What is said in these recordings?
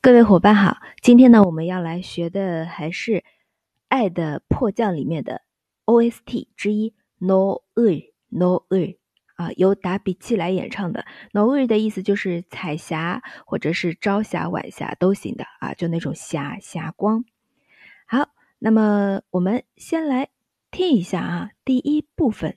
各位伙伴好，今天呢，我们要来学的还是《爱的迫降》里面的 OST 之一 No U No U 啊，由达比奇来演唱的 No U 的意思就是彩霞或者是朝霞、晚霞都行的啊，就那种霞霞光。好，那么我们先来听一下啊，第一部分。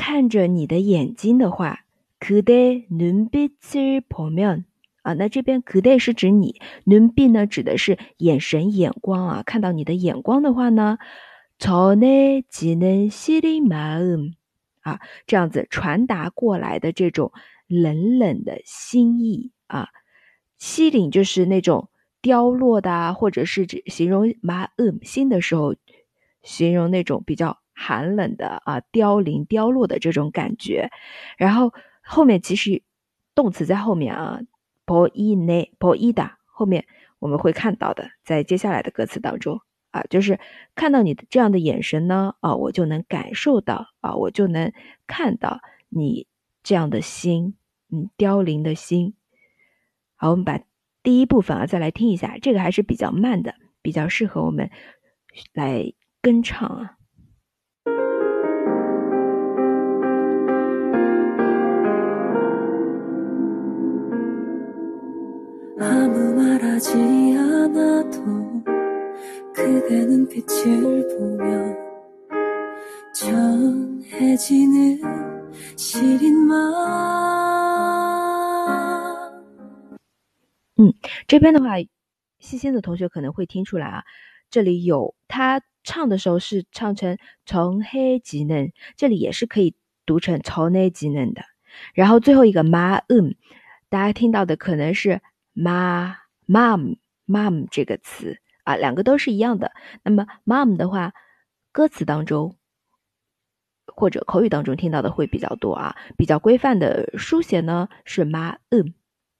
看着你的眼睛的话，그대눈빛을보면啊，那这边그대是指你，눈빛呢指的是眼神、眼光啊。看到你的眼光的话呢，전해지는시린마음啊，这样子传达过来的这种冷冷的心意啊，西岭就是那种凋落的啊，或者是指形容마음心的时候，形容那种比较。 寒冷的啊凋零凋落的这种感觉。然后后面其实动词在后面啊，po i ne po i da，后面我们会看到的，在接下来的歌词当中啊，就是看到你的这样的眼神呢啊，我就能感受到啊，我就能看到你这样的心，嗯，凋零的心。好，我们把第一部分啊再来听一下，这个还是比较慢的，比较适合我们来跟唱啊。아무 말하지 않아도 그대 눈빛을 보면 전해지는 시린 마음 这边的话，细心的同学可能会听出来啊，这里有他唱的时候是唱成从黑吉嫩，这里也是可以读成从内吉嫩的。然后最后一个 ma um，大家听到的可能是 ma mom mom 这个词啊，两个都是一样的。那么 mom 的话，歌词当中或者口语当中听到的会比较多啊，比较规范的书写呢是 ma um，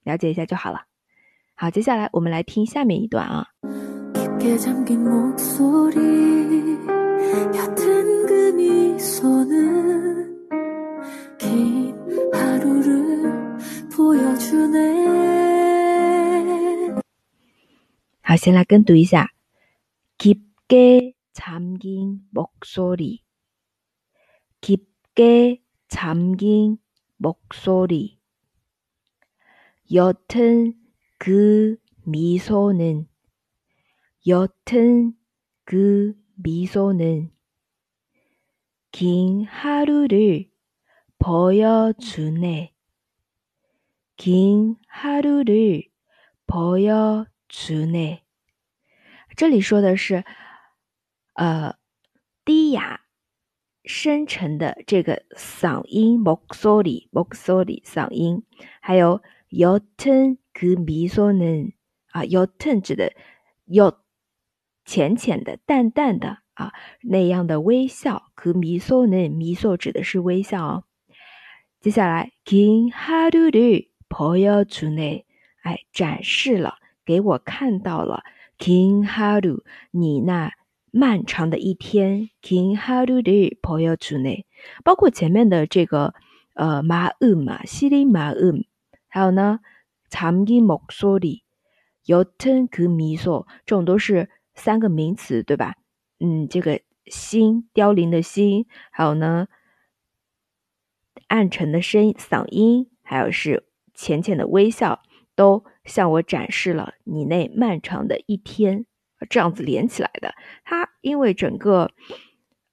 了解一下就好了。好，接下来我们来听下面一段啊。 깊게 잠긴 목소리 옅은 그 미소는 긴 하루를 보여주네 아세나끈 두이사 깊게 잠긴 목소리。 깊게 잠긴 목소리。 옅은 그 미소는。 옅은 그 미소는。 긴 하루를 보여주네. 긴 하루를 보여주네. 这里说的是，呃，低哑、深沉的这个嗓音 m o k s o r i 嗓音，还有 yotun g m i s o n 啊，yotun 指的 yot 浅浅的、淡淡的啊那样的微笑 g m i s o n m i s o 指的是微笑哦。接下来 kin h a r u r u p o y o t u n 哎，展示了，给我看到了。긴 하루，你那漫长的一天。긴 하루를 보여주네，包括前面的这个呃마음啊，시린마음，还有呢잠긴 목소리， 옅은 그 미소，这种都是三个名词，对吧？嗯，这个 心凋零的心，还有呢暗沉的声嗓音，还有是浅浅的微笑， 都向我展示了你那漫长的一天。这样子连起来的，它因为整个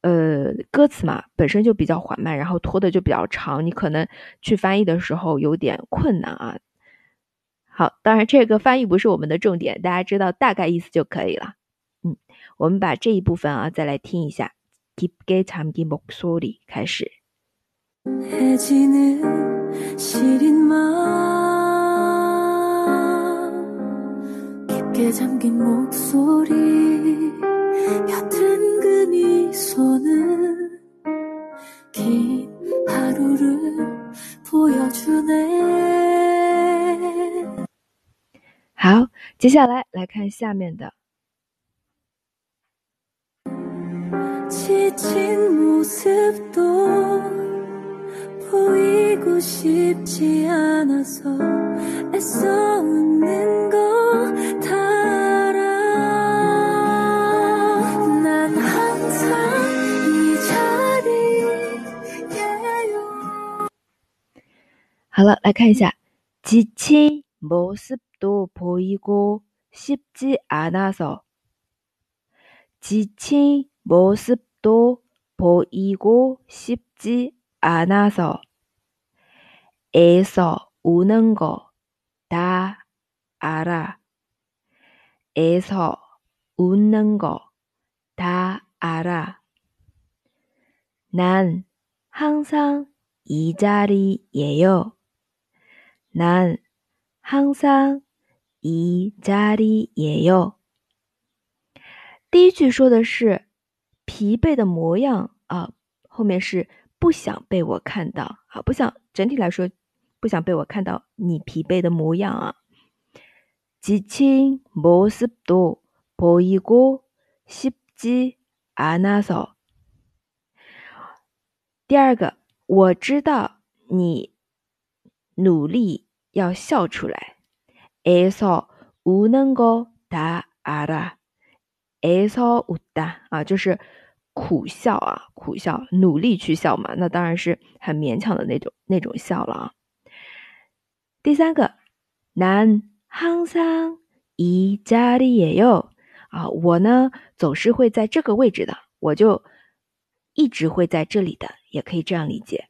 呃歌词嘛本身就比较缓慢，然后拖的就比较长，你可能去翻译的时候有点困难啊。好，当然这个翻译不是我们的重点，大家知道大概意思就可以了。嗯，我们把这一部分啊再来听一下。깊게잠긴목소리开始。 好，接下来来看下面的。 好了，来看一下，지친모습도보이고싶지않아서지친모습도보이고싶지않아서애서우는거다알아애서웃는거다알아난항상이자리에요 난항상이자리에 요。 第一句说的是疲惫的模样啊，后面是不想被我看到啊，不想整体来说不想被我看到你疲惫的模样啊。지친모습도보이고싶지않아 서。 第二个，我知道你努力。 要笑出来，애서우는거다알 아， 애서웃다啊，就是苦笑啊，苦笑，努力去笑嘛，那当然是很勉强的那种那种笑了啊。第三个，난항상이자리에요啊，我呢总是会在这个位置的，我就一直会在这里的，也可以这样理解。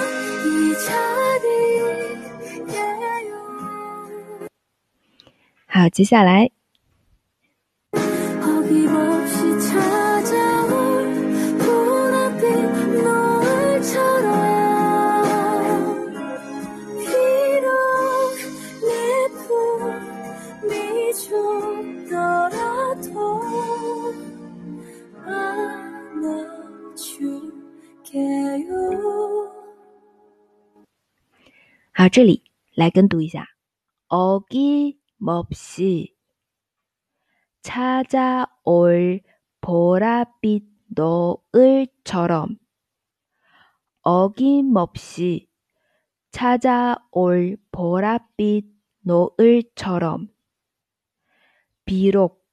好，接下来。好，这里来跟读一下，ogi。 몹시 찾아올 보랏빛 노을처럼 어김없이 찾아올 보랏빛 노을처럼 비록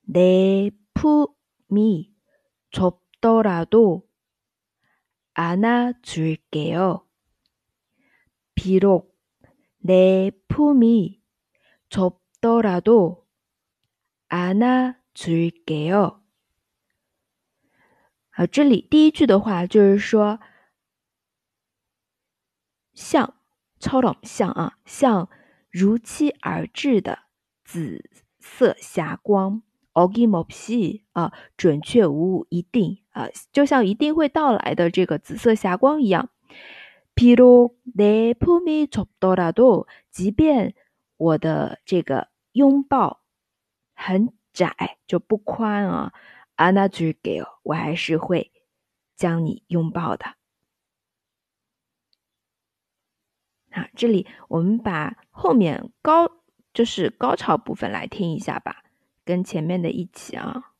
내 품이 좁더라도 안아줄게요. 비록 내 품이 좁더라도 안아줄게요. 好，这里第一句的话就是说，像，超冷像啊，像如期而至的紫色霞光。 어김없이 啊，准确无误，一定啊，就像一定会到来的这个紫色霞光一样。비록내품이좁더라도，即便 我的这个拥抱很窄，就不宽啊。Another girl，我还是会将你拥抱的。啊，这里我们把后面高，就是高潮部分来听一下吧，跟前面的一起啊。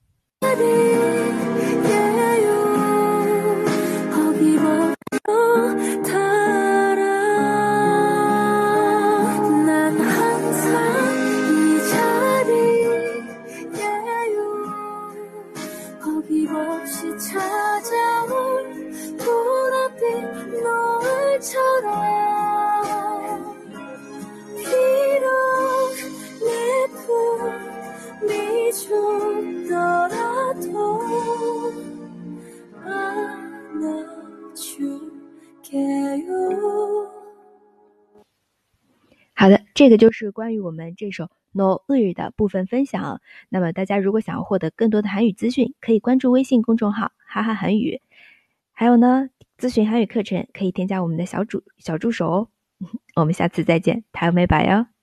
好的，这个就是关于我们这首 No 日的部分分享。那么大家如果想要获得更多的韩语资讯，可以关注微信公众号“哈哈韩语”。还有呢，咨询韩语课程可以添加我们的小助小助手哦。我们下次再见，台美白哟。